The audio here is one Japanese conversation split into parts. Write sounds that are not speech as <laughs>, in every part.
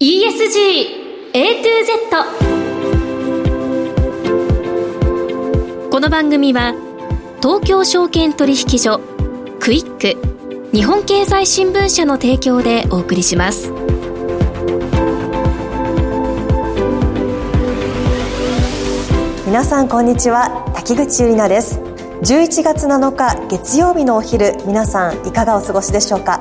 ESG A to Z この番組は東京証券取引所クイック日本経済新聞社の提供でお送りします。皆さんこんにちは。滝口ゆり奈です。11月7日月曜日のお昼皆さんいかがお過ごしでしょうか？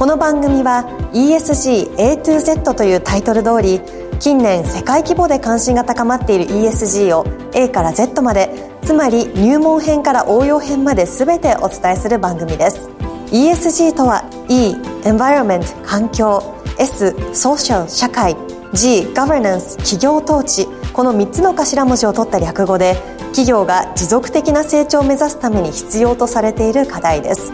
この番組は ESG A to Z というタイトル通り近年世界規模で関心が高まっている ESG を A から Z までつまり入門編から応用編まで全てお伝えする番組です。ESG とは E Environment 環境 S Social 社会 G Governance 企業統治この3つの頭文字を取った略語で企業が持続的な成長を目指すために必要とされている課題です。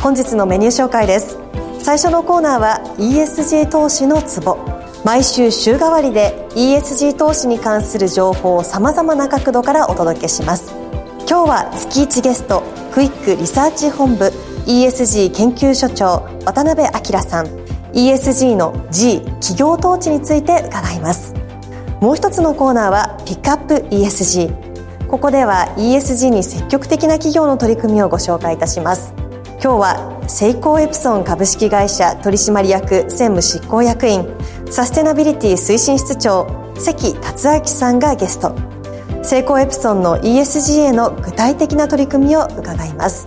本日のメニュー紹介です。最初のコーナーは ESG 投資のツボ。毎週週替わりで ESG 投資に関する情報をさまざまな角度からお届けします。今日は月1ゲストクイックリサーチ本部 ESG 研究所長渡辺明さん。ESG の G 企業統治について伺います。もう一つのコーナーはピックアップ ESG ここでは ESG に積極的な企業の取り組みをご紹介いたします。今日はセイコーエプソン株式会社取締役専務執行役員サステナビリティ推進室長関達明さんがゲスト。セイコーエプソンの ESG への具体的な取り組みを伺います。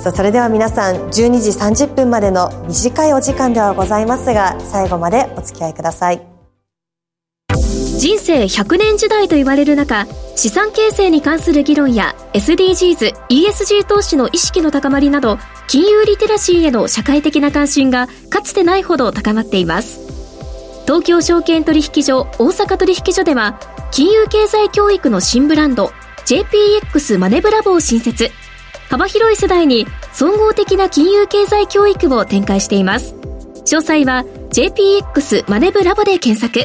さあそれでは皆さん12時30分までの短いお時間ではございますが最後までお付き合いください。人生100年時代と言われる中資産形成に関する議論や SDGs、ESG 投資の意識の高まりなど金融リテラシーへの社会的な関心がかつてないほど高まっています。東京証券取引所大阪取引所では金融経済教育の新ブランド JPX マネブラボを新設。幅広い世代に総合的な金融経済教育を展開しています。詳細は JPX マネブラボで検索。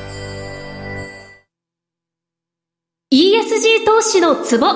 投資のツボ。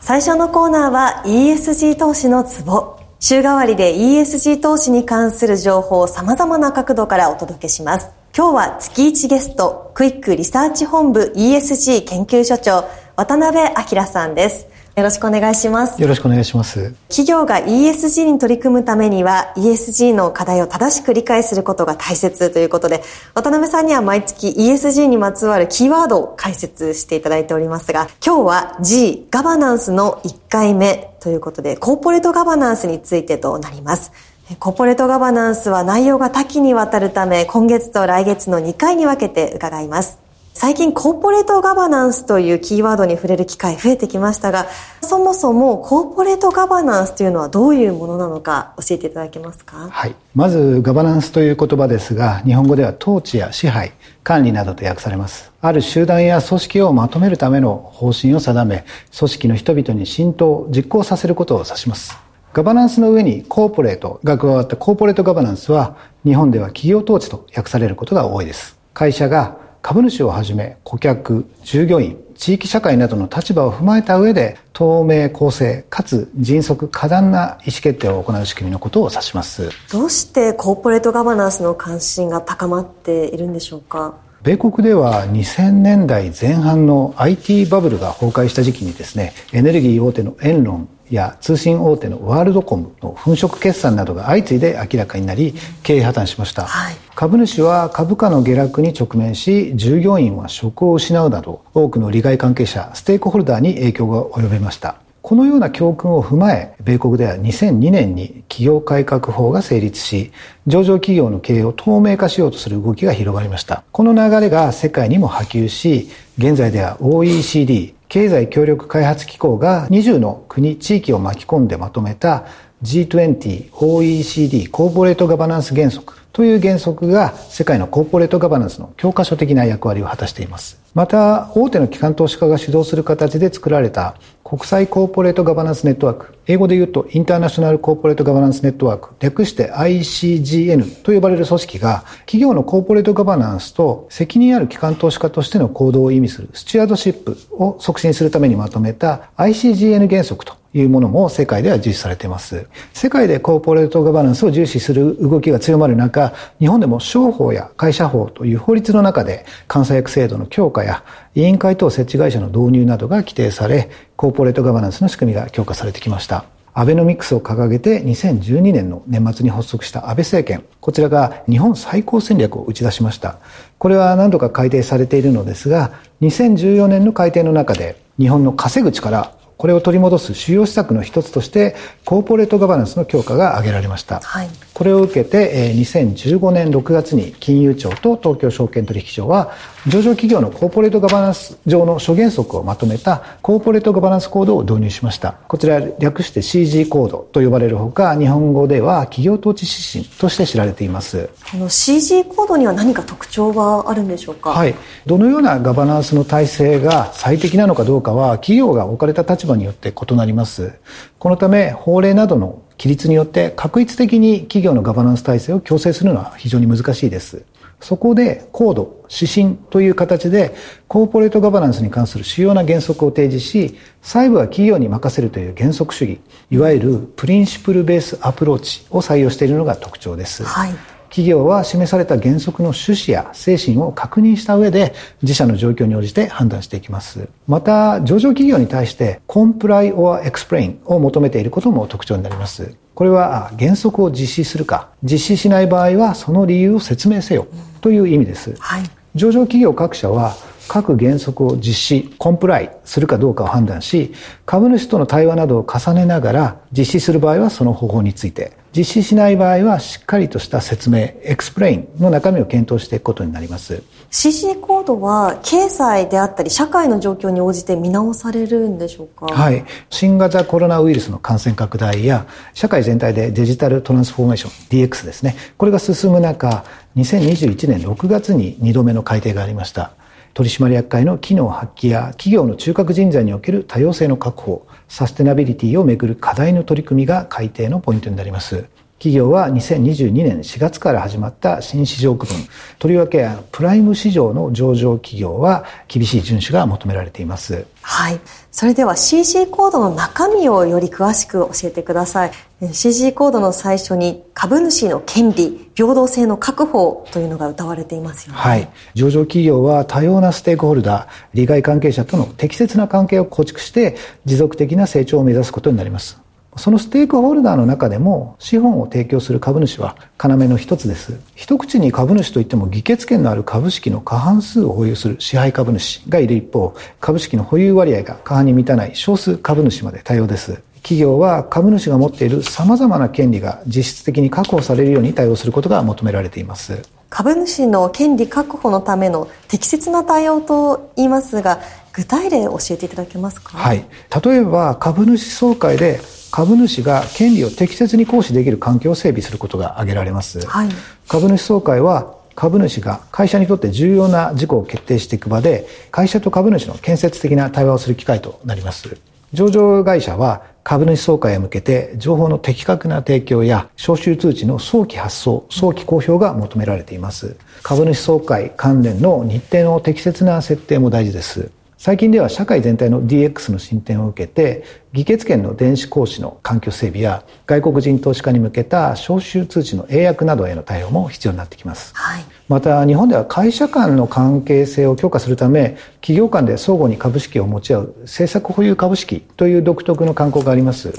最初のコーナーは ESG 投資のツボ。週替わりで ESG 投資に関する情報を様々な角度からお届けします。今日は月1ゲストクイックリサーチ本部 ESG 研究所長渡辺明さんです。よろしくお願いします。よろしくお願いします。企業が ESG に取り組むためには ESG の課題を正しく理解することが大切ということで、渡辺さんには毎月 ESG にまつわるキーワードを解説していただいておりますが、今日は G、ガバナンスの1回目ということで、コーポレートガバナンスについてとなります。コーポレートガバナンスは内容が多岐にわたるため、今月と来月の2回に分けて伺います。最近コーポレートガバナンスというキーワードに触れる機会増えてきましたが、そもそもコーポレートガバナンスというのはどういうものなのか教えていただけますか？はい。まずガバナンスという言葉ですが、日本語では統治や支配、管理などと訳されます。ある集団や組織をまとめるための方針を定め、組織の人々に浸透、実行させることを指します。ガバナンスの上にコーポレートが加わったコーポレートガバナンスは、日本では企業統治と訳されることが多いです。会社が株主をはじめ顧客、従業員、地域社会などの立場を踏まえた上で透明、公正、かつ迅速、過断な意思決定を行う仕組みのことを指します。どうしてコーポレートガバナンスの関心が高まっているんでしょうか？米国では2000年代前半の IT バブルが崩壊した時期にですね、エネルギー大手のエンロンや通信大手のワールドコムの粉飾決算などが相次いで明らかになり経営破綻しました、はい、株主は株価の下落に直面し従業員は職を失うなど多くの利害関係者ステークホルダーに影響が及びました。このような教訓を踏まえ、米国では2002年に企業改革法が成立し、上場企業の経営を透明化しようとする動きが広がりました。この流れが世界にも波及し、現在では OECD、経済協力開発機構が20の国、地域を巻き込んでまとめた G20、OECD、コーポレートガバナンス原則という原則が世界のコーポレートガバナンスの教科書的な役割を果たしています。また、大手の機関投資家が主導する形で作られた国際コーポレートガバナンスネットワーク、英語で言うとインターナショナルコーポレートガバナンスネットワーク、略して ICGN と呼ばれる組織が、企業のコーポレートガバナンスと責任ある機関投資家としての行動を意味するスチュアードシップを促進するためにまとめた ICGN 原則というものも世界では重視されています。世界でコーポレートガバナンスを重視する動きが強まる中、日本でも商法や会社法という法律の中で監査役制度の強化や委員会等設置会社の導入などが規定され、コーポレートガバナンスの仕組みが強化されてきました。アベノミクスを掲げて2012年の年末に発足した安倍政権、こちらが日本最高戦略を打ち出しました。これは何度か改定されているのですが、2014年の改定の中で日本の稼ぐ力これを取り戻す主要施策の一つとして、コーポレートガバナンスの強化が挙げられました。はい、これを受けて、2015年6月に金融庁と東京証券取引所は、上場企業のコーポレートガバナンス上の諸原則をまとめたコーポレートガバナンスコードを導入しました。こちら略して CG コードと呼ばれるほか、日本語では企業統治指針として知られています。この CG コードには何か特徴があるんでしょうか？はい。どのようなガバナンスの体制が最適なのかどうかは、企業が置かれた立場によって異なります。このため、法令などの規律によって確一的に企業のガバナンス体制を強制するのは非常に難しいです。そこで、コード、指針という形で、コーポレートガバナンスに関する主要な原則を提示し、細部は企業に任せるという原則主義、いわゆるプリンシプルベースアプローチを採用しているのが特徴です。はい企業は示された原則の趣旨や精神を確認した上で自社の状況に応じて判断していきます。また、上場企業に対して comply or explain を求めていることも特徴になります。これは原則を実施するか、実施しない場合はその理由を説明せよという意味です。はい、上場企業各社は各原則を実施、コンプライするかどうかを判断し、株主との対話などを重ねながら実施する場合はその方法について、実施しない場合はしっかりとした説明、エクスプレインの中身を検討していくことになります。CC コードは経済であったり社会の状況に応じて見直されるんでしょうか？はい。新型コロナウイルスの感染拡大や社会全体でデジタルトランスフォーメーション DX ですね。これが進む中、2021年6月に2度目の改定がありました。取締役会の機能発揮や企業の中核人材における多様性の確保、サステナビリティをめぐる課題の取り組みが改定のポイントになります。企業は2022年4月から始まった新市場区分、とりわけプライム市場の上場企業は厳しい遵守が求められています。はい。それでは CC コードの中身をより詳しく教えてください。CC コードの最初に株主の権利、平等性の確保というのが謳われていますよね。はい。上場企業は多様なステークホルダー、利害関係者との適切な関係を構築して持続的な成長を目指すことになります。そのステークホルダーの中でも資本を提供する株主は要の一つです。一口に株主といっても議決権のある株式の過半数を保有する支配株主がいる一方、株式の保有割合が過半に満たない少数株主まで多様です。企業は株主が持っている様々な権利が実質的に確保されるように対応することが求められています。株主の権利確保のための適切な対応と言いますが、具体例を教えていただけますか？はい。例えば、株主総会で株主が権利を適切に行使できる環境を整備することが挙げられます。はい、株主総会は株主が会社にとって重要な事項を決定していく場で、会社と株主の建設的な対話をする機会となります。上場会社は株主総会へ向けて情報の的確な提供や招集通知の早期発送、早期公表が求められています。株主総会関連の日程の適切な設定も大事です。最近では社会全体の DX の進展を受けて、議決権の電子行使の環境整備や、外国人投資家に向けた招集通知の英訳などへの対応も必要になってきます。はい、また、日本では会社間の関係性を強化するため、企業間で相互に株式を持ち合う政策保有株式という独特の慣行があります。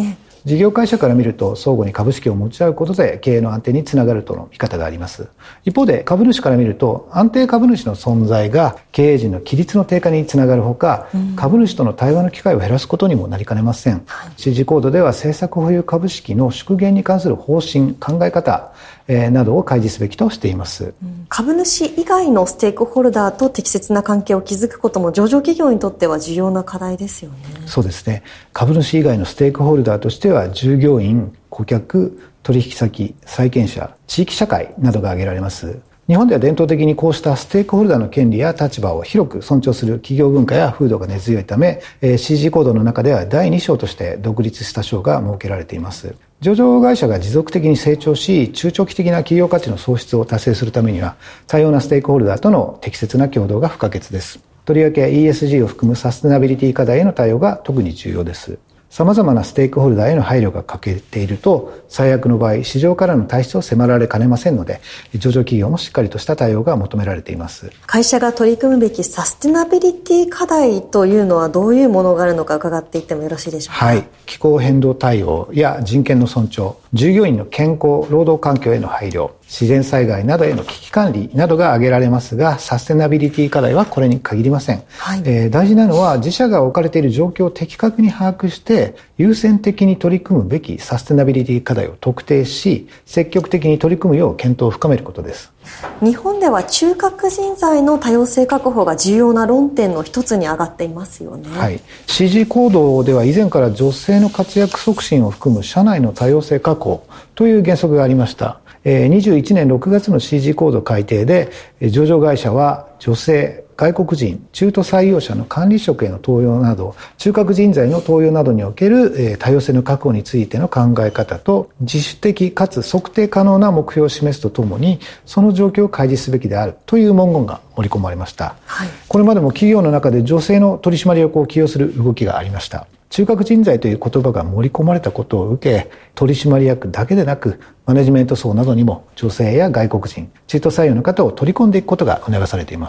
事業会社から見ると相互に株式を持ち合うことで経営の安定につながるとの見方があります。一方で株主から見ると安定株主の存在が経営陣の規律の低下につながるほか、うん、株主との対話の機会を減らすことにもなりかねません。指示コードでは政策保有株式の縮減に関する方針、考え方、などを開示すべきとしています。株主以外のステークホルダーと適切な関係を築くことも上場企業にとっては重要な課題ですよね。そうですね。株主以外のステークホルダーとしては従業員、顧客、取引先、債権者、地域社会などが挙げられます。日本では伝統的にこうしたステークホルダーの権利や立場を広く尊重する企業文化や風土が根強いため、CG コードの中では第2章として独立した章が設けられています。上場会社が持続的に成長し、中長期的な企業価値の創出を達成するためには、多様なステークホルダーとの適切な共同が不可欠です。とりわけ ESG を含むサステナビリティ課題への対応が特に重要です。様々なステークホルダーへの配慮が欠けていると、最悪の場合、市場からの退出を迫られかねませんので、上場企業もしっかりとした対応が求められています。会社が取り組むべきサステナビリティ課題というのはどういうものがあるのか伺っていってもよろしいでしょうか？はい。気候変動対応や人権の尊重、従業員の健康、労働環境への配慮、自然災害などへの危機管理などが挙げられますが、サステナビリティ課題はこれに限りません。はい、えー、大事なのは自社が置かれている状況を的確に把握して、優先的に取り組むべきサステナビリティ課題を特定し、積極的に取り組むよう検討を深めることです。日本では中核人材の多様性確保が重要な論点の一つに上がっていますよね。はい。CG 行動では以前から女性の活躍促進を含む社内の多様性確保という原則がありました。21年6月の CG コード改定で上場会社は女性外国人、中途採用者の管理職への登用など、中核人材の登用などにおける多様性の確保についての考え方と、自主的かつ測定可能な目標を示すとともに、その状況を開示すべきであるという文言が盛り込まれました。はい、これまでも企業の中で女性の取締役を起用する動きがありました。中核人材という言葉が盛り込まれたことを受け、取締役だけでなく、マネジメント層などにも女性や外国人、中途採用の方を取り込んでいくことが促されています。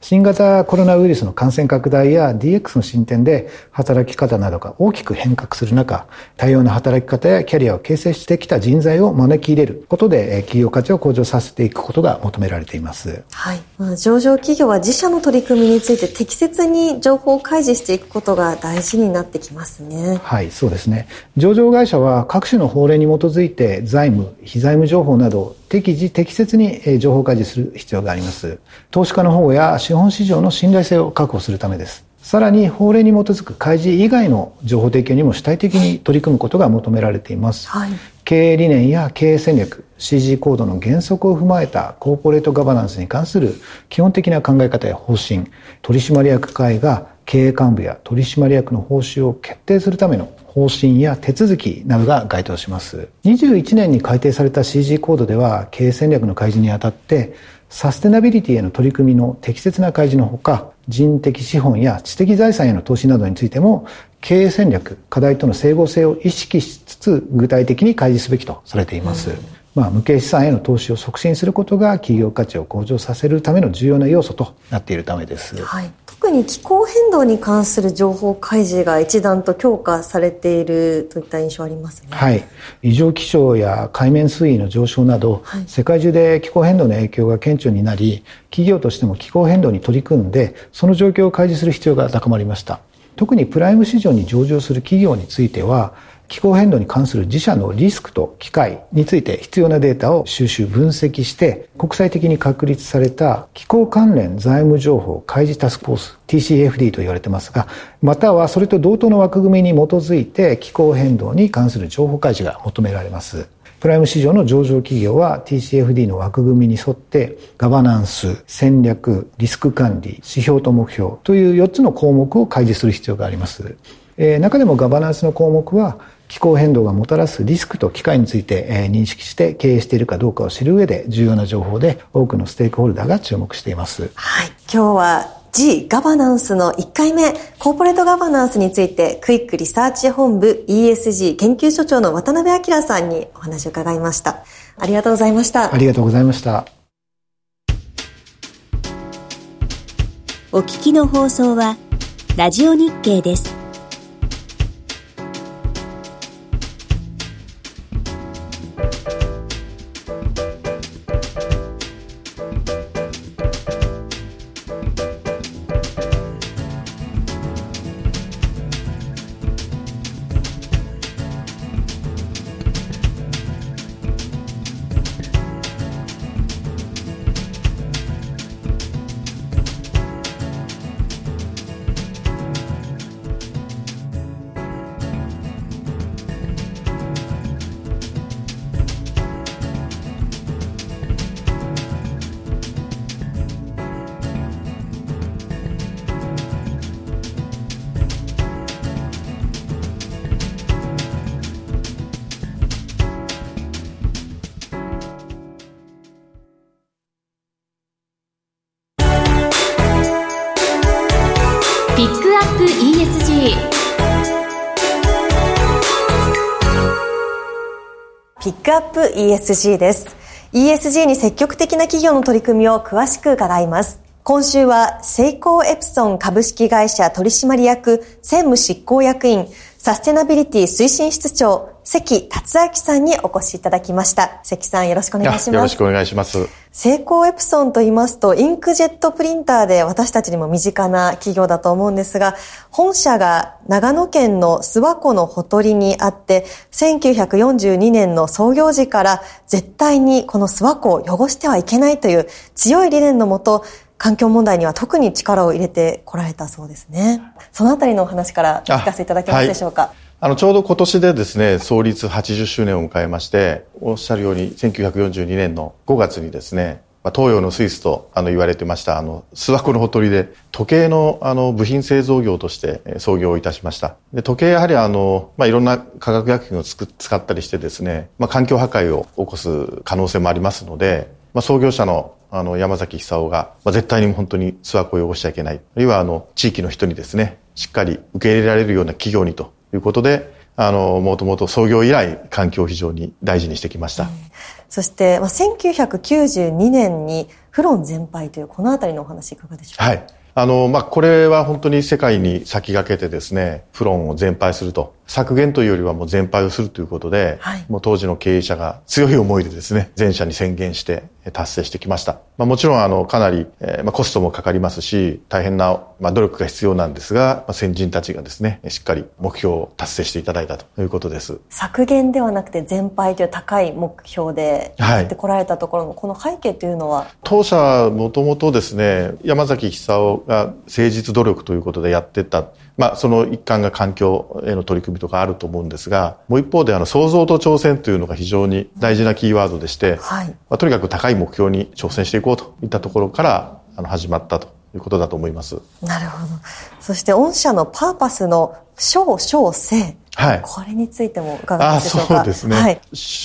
新型コロナウイルスの感染拡大や DX の進展で働き方などが大きく変革する中、多様な働き方やキャリアを形成してきた人材を招き入れることで企業価値を向上させていくことが求められています。はい。上場企業は自社の取り組みについて適切に情報を開示していくことが大事になってきますね。はい、そうですね。上場会社は各種の法令に基づいて財務、非財務情報など適時適切に情報開示する必要があります。投資家の保護や資本市場の信頼性を確保するためです。さらに法令に基づく開示以外の情報提供にも主体的に取り組むことが求められています。はい、経営理念や経営戦略、CG コードの原則を踏まえたコーポレートガバナンスに関する基本的な考え方や方針、取締役会が経営幹部や取締役の報酬を決定するための方針や手続きなどが該当します。21年に改定された CG コードでは経営戦略の開示にあたってサステナビリティへの取り組みの適切な開示のほか人的資本や知的財産への投資などについても経営戦略、課題との整合性を意識しつつ具体的に開示すべきとされています。うんまあ、無形資産への投資を促進することが企業価値を向上させるための重要な要素となっているためです。はい、特に気候変動に関する情報開示が一段と強化されているといった印象ありますね。はい。異常気象や海面水位の上昇など、はい、世界中で気候変動の影響が顕著になり、企業としても気候変動に取り組んで、その状況を開示する必要が高まりました。特にプライム市場に上場する企業については、気候変動に関する自社のリスクと機会について必要なデータを収集分析して国際的に確立された気候関連財務情報開示タスクフォース TCFD と言われてますがまたはそれと同等の枠組みに基づいて気候変動に関する情報開示が求められます。プライム市場の上場企業は TCFD の枠組みに沿ってガバナンス、戦略、リスク管理、指標と目標という4つの項目を開示する必要があります。中でもガバナンスの項目は気候変動がもたらすリスクと機会について認識して経営しているかどうかを知る上で重要な情報で多くのステークホルダーが注目しています。はい。今日は G ガバナンスの1回目、コーポレートガバナンスについて、クイックリサーチ本部 ESG 研究所長の渡辺明さんにお話を伺いました。ありがとうございました。ありがとうございました。お聞きの放送は、ラジオ日経です。ク ESG ピックアップ ESG です。ESG に積極的な企業の取り組みを詳しく伺います。今週はセイコーエプソン株式会社取締役専務執行役員サステナビリティ推進室長、関達明さんにお越しいただきました。関さんよろしくお願いします。よろしくお願いします。セイコーエプソンと言いますと、インクジェットプリンターで私たちにも身近な企業だと思うんですが、本社が長野県の諏訪湖のほとりにあって、1942年の創業時から絶対にこの諏訪湖を汚してはいけないという強い理念のもと、環境問題には特に力を入れてこられたそうですね。そのあたりのお話から聞かせていただけますでしょうか？あの、ちょうど今年でですね、創立80周年を迎えまして、おっしゃるように1942年の5月にですね、東洋のスイスとあの言われてましたあの諏訪湖のほとりで時計のあの部品製造業として創業いたしましたで時計やはりあの、まあ、いろんな化学薬品をつく使ったりしてですね、まあ、環境破壊を起こす可能性もありますので、まあ、創業者のあの、山崎久夫が、まあ、絶対に本当に諏訪湖を汚しちゃいけない。あるいは、あの、地域の人にですね、しっかり受け入れられるような企業にということで、あの、もともと創業以来、環境を非常に大事にしてきました。うん、そして、まあ、1992年に、フロン全廃という、このあたりのお話いかがでしょうか？はい。あの、まあ、これは本当に世界に先駆けてですね、フロンを全廃すると。削減というよりはもう全廃をするということで、はい、もう当時の経営者が強い思いでですね、全社に宣言して達成してきました。まあ、もちろんあの、かなり、えー、まあ、コストもかかりますし、大変な、まあ、努力が必要なんですが、まあ、先人たちがですね、しっかり目標を達成していただいたということです。削減ではなくて全廃という高い目標でやってこられたところの、この背景というのは？当社もともとですね、山崎久夫が誠実努力ということでやってたまあ、その一環が環境への取り組みとかあると思うんですが、もう一方であの創造と挑戦というのが非常に大事なキーワードでして、はい、まあ、とにかく高い目標に挑戦していこうといったところからあの始まったということだと思います。なるほど。そして御社のパーパスの小小生。はい。これについても伺いましょうか？あそうですね。はい、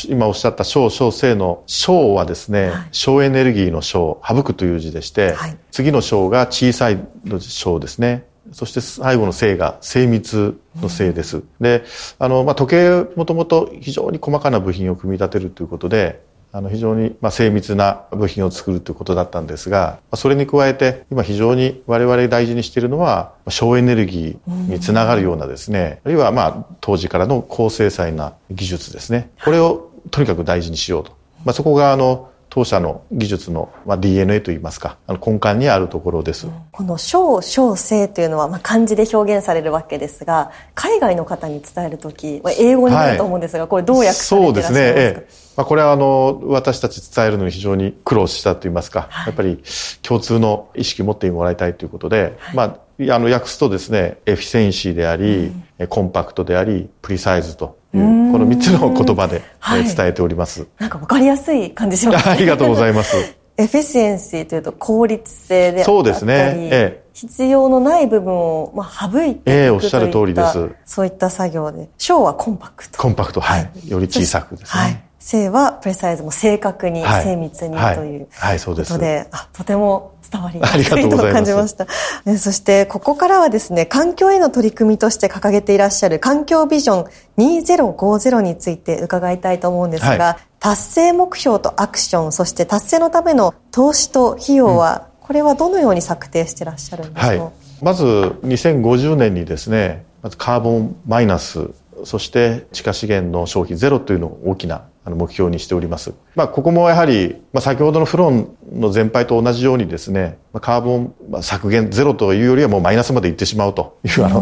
今おっしゃった小小生の小はですね、はい、小エネルギーの小、省くという字でして、はい、次の小が小さいの小ですね。そして最後の性が精密の性です。うん、で、あの、まあ、時計もともと非常に細かな部品を組み立てるということで、あの、非常に、まあ、精密な部品を作るということだったんですが、それに加えて、今非常に我々大事にしているのは、省エネルギーにつながるようなですね、あるいは、まあ、当時からの高精細な技術ですね。これをとにかく大事にしようと。まあ、そこが、あの、当社の技術の、まあ、DNA といいますか、あの根幹にあるところです。この小小生というのは、まあ、漢字で表現されるわけですが、海外の方に伝えるとき、英語になると思うんですが、はい、これどう訳されていらっしゃいますか？そうですね。ええ。まあ、これはあの、私たち伝えるのに非常に苦労したといいますか、はい、やっぱり共通の意識を持ってもらいたいということで、はい、まあ、あの、訳すとですね、 efficiency であり、うん、コンパクトであり、 precise とこの3つの言葉で、はい、伝えております。なんかわかりやすい感じしますね。<laughs> ありがとうございます。 efficiency というと効率性であったり、そうですね。ええ、必要のない部分を、まあ、省いていくといった、ええ、おっしゃる通りです。そういった作業で。小はコンパクト。コンパクト、はい。より小さくですね。はい。性はプレサイズも正確に、精密にということで、あとても伝わりやす。<laughs> いと感じました。<laughs> そしてここからはですね、環境への取り組みとして掲げていらっしゃる環境ビジョン2050について伺いたいと思うんですが、はい、達成目標とアクション、そして達成のための投資と費用は、うん、これはどのように策定していらっしゃるんでしょう、はい、まず2050年にですね、まずカーボンマイナス、そして地下資源の消費ゼロというのを大きなあの目標にしております。まあ、ここもやはり、まあ、先ほどのフロンの全廃と同じようにですね、カーボン削減ゼロというよりはもうマイナスまで行ってしまうという、あの、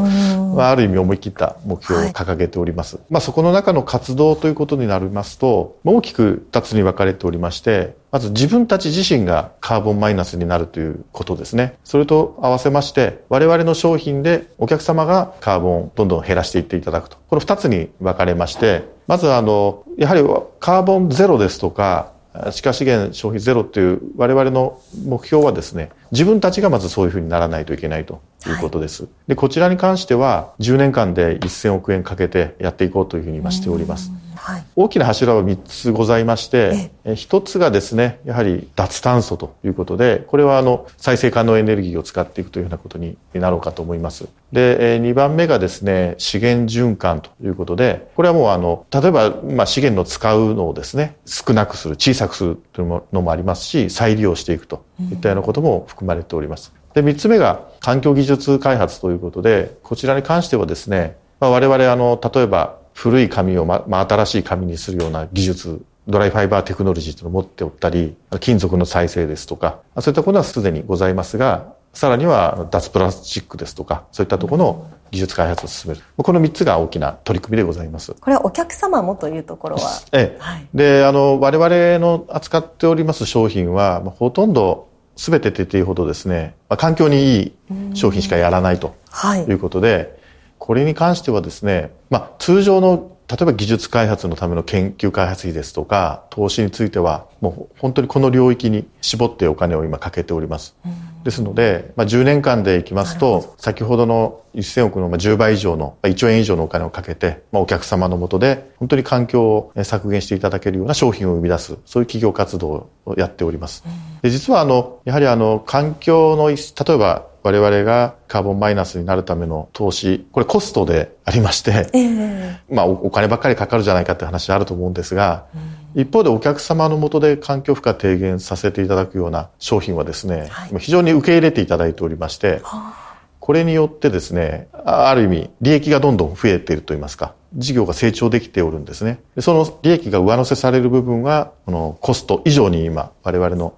まあ、ある意味思い切った目標を掲げております。はい、まあ、そこの中の活動ということになりますと、大きく二つに分かれておりまして、まず自分たち自身がカーボンマイナスになるということですね。それと合わせまして、我々の商品でお客様がカーボンをどんどん減らしていっていただくと。この二つに分かれまして、まずあの、やはりカーボンゼロですとか、地下資源消費ゼロという我々の目標はですね、自分たちがまずそういうふうにならないといけないということです。はい、で、こちらに関しては10年間で1000億円かけてやっていこうというふうに今しております。はい大きな柱は3つございまして、1つがですね、やはり脱炭素ということで、これはあの再生可能エネルギーを使っていくというようなことになろうかと思います。で、2番目がですね、資源循環ということで、これはもうあの、例えば、まあ、資源の使うのをですね、少なくする、小さくするというのもありますし、再利用していくといったようなことも含まれております。で、3つ目が環境技術開発ということで、こちらに関してはですね、まあ、我々あの、例えば古い紙をま、まあ、新しい紙にするような技術、ドライファイバーテクノロジーというのを持っておったり、金属の再生ですとか、そういったことはすでにございますが、さらには脱プラスチックですとか、そういったところの技術開発を進める。この3つが大きな取り組みでございます。これはお客様もというところは？ええ。はい、で、あの、我々の扱っております商品は、ほとんど全てと言っていいほどですね、まあ、環境にいい商品しかやらないということで、はいこれに関してはですね、まあ、通常の例えば技術開発のための研究開発費ですとか投資についてはもう本当にこの領域に絞ってお金を今かけております。ですので、まあ、10年間でいきますと先ほどの1000億の10倍以上の1兆円以上のお金をかけて、まあ、お客様のもとで本当に環境を削減していただけるような商品を生み出すそういう企業活動をやっております。で実はあのやはりあの環境の例えば我々がカーボンマイナスになるための投資、これコストでありまして、えー、まあお金ばっかりかかるじゃないかって話あると思うんですが、うん、一方でお客様のもとで環境負荷低減させていただくような商品はですね、はい、非常に受け入れていただいておりまして、はあ、これによってですね、ある意味利益がどんどん増えていると言いますか、事業が成長できておるんですね。その利益が上乗せされる部分は、このコスト以上に今、我々の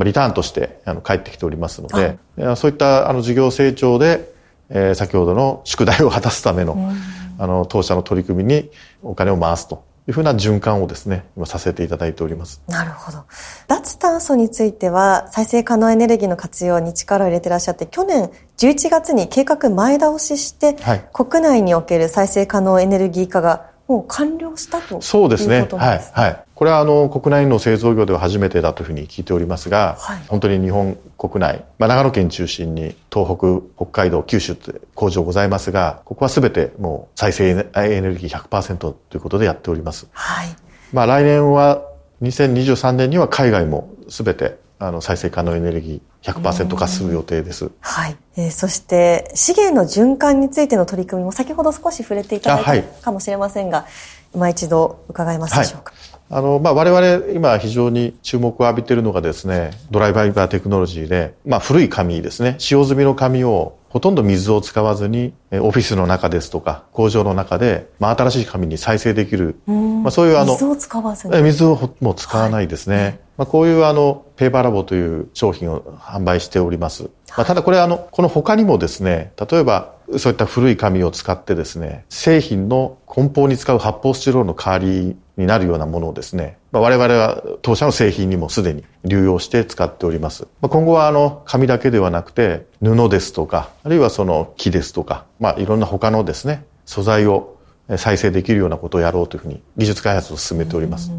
リターンとしてあの返ってきておりますので、そういったあの事業成長で、えー、先ほどの宿題を果たすための、あの、当社の取り組みにお金を回すというふうな循環をですね、今させていただいております。なるほど。脱炭素については、再生可能エネルギーの活用に力を入れていらっしゃって、去年11月に計画前倒しして、はい、国内における再生可能エネルギー化がもう完了したとそうですね。はい。はい。これはあの国内の製造業では初めてだというふうに聞いておりますが、はい、本当に日本国内、まあ、長野県中心に東北、北海道、九州って工場ございますが、ここはすべてもう再生エネルギー100%ということでやっております。はい。まあ来年は2023年には海外もすべてあの再生可能エネルギー100%化する予定です。はい。えー、そして資源の循環についての取り組みも先ほど少し触れていただいたかもしれませんが、はい、今一度伺えますでしょうか？はいあの、まあ、我々今非常に注目を浴びているのがですね、ドライバーバーテクノロジーで、まあ、古い紙ですね、使用済みの紙をほとんど水を使わずに、オフィスの中ですとか、工場の中で、まあ、新しい紙に再生できる、まあ、そういうあの、水を使わずに水をもう使わないですね。はいまあ、こういうあの、ペーパーラボという商品を販売しております。まあ、ただこれあの、この他にもですね、例えば、そういった古い紙を使ってですね、製品の梱包に使う発泡スチロールの代わりになるようなものをですね、まあ、我々は当社の製品にもすでに流用して使っております。まあ、今後はあの、紙だけではなくて、布ですとか、あるいはその木ですとか、まあ、いろんな他のですね、素材を再生できるようなことをやろうというふうに技術開発を進めております。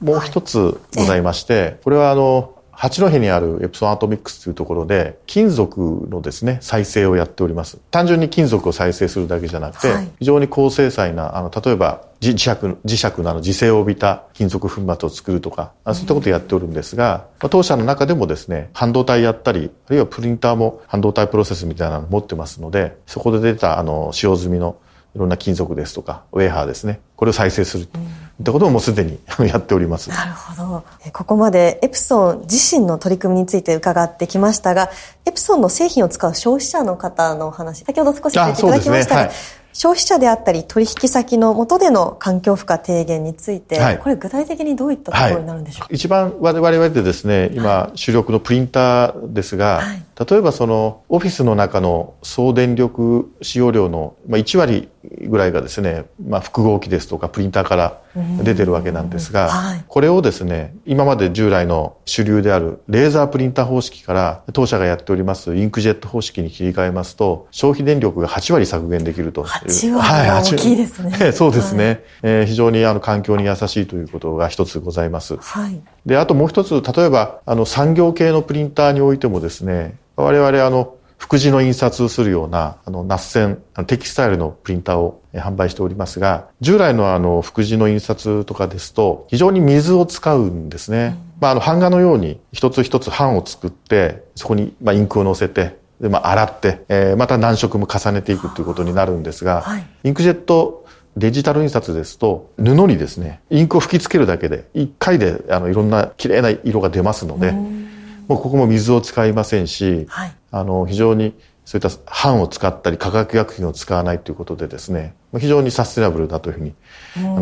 もう一つございまして、これはあの、八戸にあるエプソンアトミックスというところで、金属のですね、再生をやっております。単純に金属を再生するだけじゃなくて、はい、非常に高精細な、あの、例えば、磁石、磁石のあの、磁性を帯びた金属粉末を作るとか、そういったことをやっておるんですが、まあ、当社の中でもですね、半導体やったり、あるいはプリンターも半導体プロセスみたいなのを持ってますので、そこで出た、あの、使用済みのいろんな金属ですとか、ウェーハーですね。これを再生するといったことももうすでに <laughs> やっております。なるほど。ここまでエプソン自身の取り組みについて伺ってきましたが、エプソンの製品を使う消費者の方のお話、先ほど少し触れていただきましたが、消費者であったり取引先の下での環境負荷低減について、はい、これ具体的にどういったところになるんでしょうか、はい、一番我々でですね、今主力のプリンターですが、はい、例えばそのオフィスの中の総電力使用量の1割ぐらいがですね、まあ、複合機ですとかプリンターから出てるわけなんですが、はい、これをですね、今まで従来の主流であるレーザープリンター方式から当社がやっておりますインクジェット方式に切り替えますと、消費電力が8割削減できると。8割は大きいですね。はい、そうですね、はい、えー、非常にあの環境に優しいということが一つございます。はい。で、あともう一つ、例えばあの産業系のプリンターにおいてもですね、我々あの、副字の印刷するような、あの、ナッセン、テキスタイルのプリンターを販売しておりますが、従来のあの、副字の印刷とかですと、非常に水を使うんですね。うん、まあ、あの、版画のように一つ一つ版を作って、そこに、まあ、インクを乗せて、で、まあ、洗って、えー、また何色も重ねていくということになるんですが、はい、インクジェットデジタル印刷ですと、布にですね、インクを吹き付けるだけで、一回で、あの、いろんな綺麗な色が出ますので、もうここも水を使いませんし、はい、あの、非常にそういった版を使ったり化学薬品を使わないということでですね、非常にサステナブルだというふうに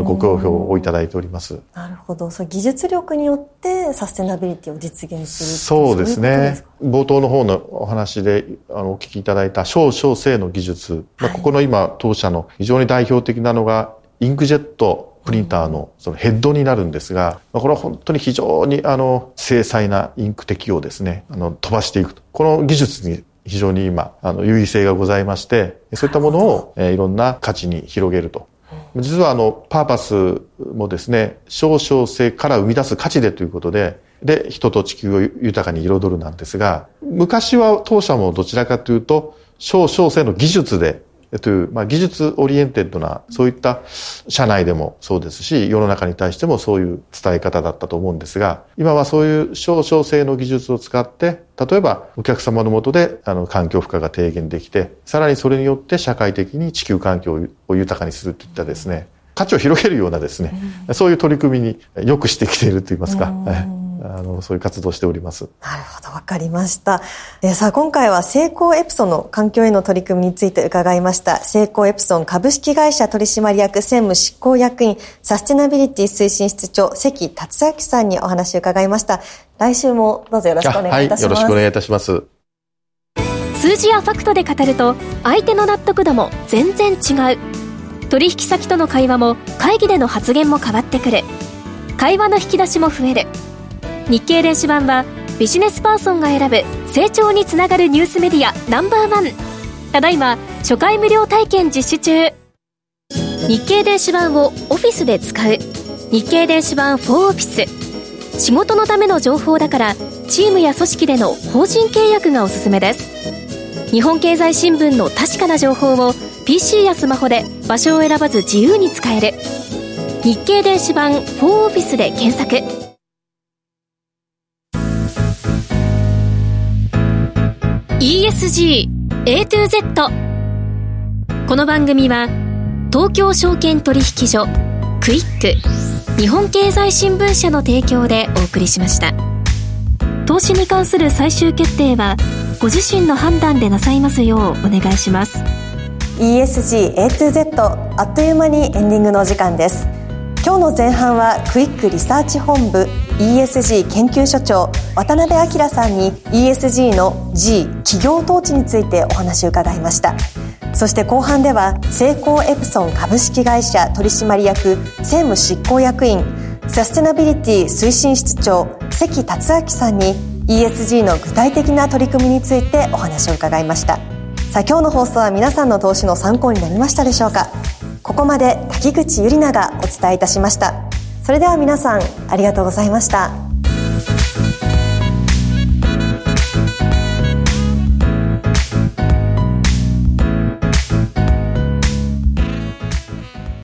ご好評をいただいております。なるほど。そ技術力によってサステナビリティを実現するそうですね。冒頭の方のお話であのお聞きいただいた少々性の技術、まあ、ここの今当社の非常に代表的なのがインクジェットプリンターのそのヘッドになるんですが、これは本当に非常にあの精細なインク適用ですね、あの飛ばしていくと。この技術に非常に今、あの、優位性がございまして、そういったものを、えー、いろんな価値に広げると。実はあの、パーパスもですね、少々性から生み出す価値でということで、で、人と地球を豊かに彩るなんですが、昔は当社もどちらかというと、少々性の技術でという、まあ、技術 oriented な、そういった社内でもそうですし、世の中に対してもそういう伝え方だったと思うんですが、今はそういう省・小・精の技術を使って、例えばお客様のもとであの環境負荷が低減できて、さらにそれによって社会的に地球環境を豊かにするといったですね、価値を広げるようなですね、そういう取り組みによくしてきていると言いますか。あの、そういう活動しております。なるほど、わかりました。えー、さあ、今回は成功エプソンの環境への取り組みについて伺いました。成功エプソン株式会社取締役専務執行役員、サステナビリティ推進室長、関達明さんにお話を伺いました。来週もどうぞよろしくお願いいたします。はい、よろしくお願いいたします。数字やファクトで語ると、相手の納得度も全然違う。取引先との会話も会議での発言も変わってくる。会話の引き出しも増える。日経電子版はビジネスパーソンが選ぶ成長につながるニュースメディアナンバーワン。ただいま初回無料体験実施中。日経電子版をオフィスで使う。日経電子版4オフィス。仕事のための情報だからチームや組織での法人契約がおすすめです。日本経済新聞の確かな情報を PC やスマホで場所を選ばず自由に使える。日経電子版4オフィスで検索。ESG A to Z この番組は東京証券取引所クイック日本経済新聞社の提供でお送りしました。投資に関する最終決定はご自身の判断でなさいますようお願いします。ESG A to Z あっという間にエンディングのお時間です。今日の前半はクイックリサーチ本部 ESG 研究所長渡辺明さんに ESG の G 企業統治についてお話を伺いました。そして後半では成功エプソン株式会社取締役専務執行役員サステナビリティ推進室長関達明さんに ESG の具体的な取り組みについてお話を伺いました。さあ今日の放送は皆さんの投資の参考になりましたでしょうか？ここまで滝口ゆりながお伝えいたしました。それでは皆さんありがとうございました。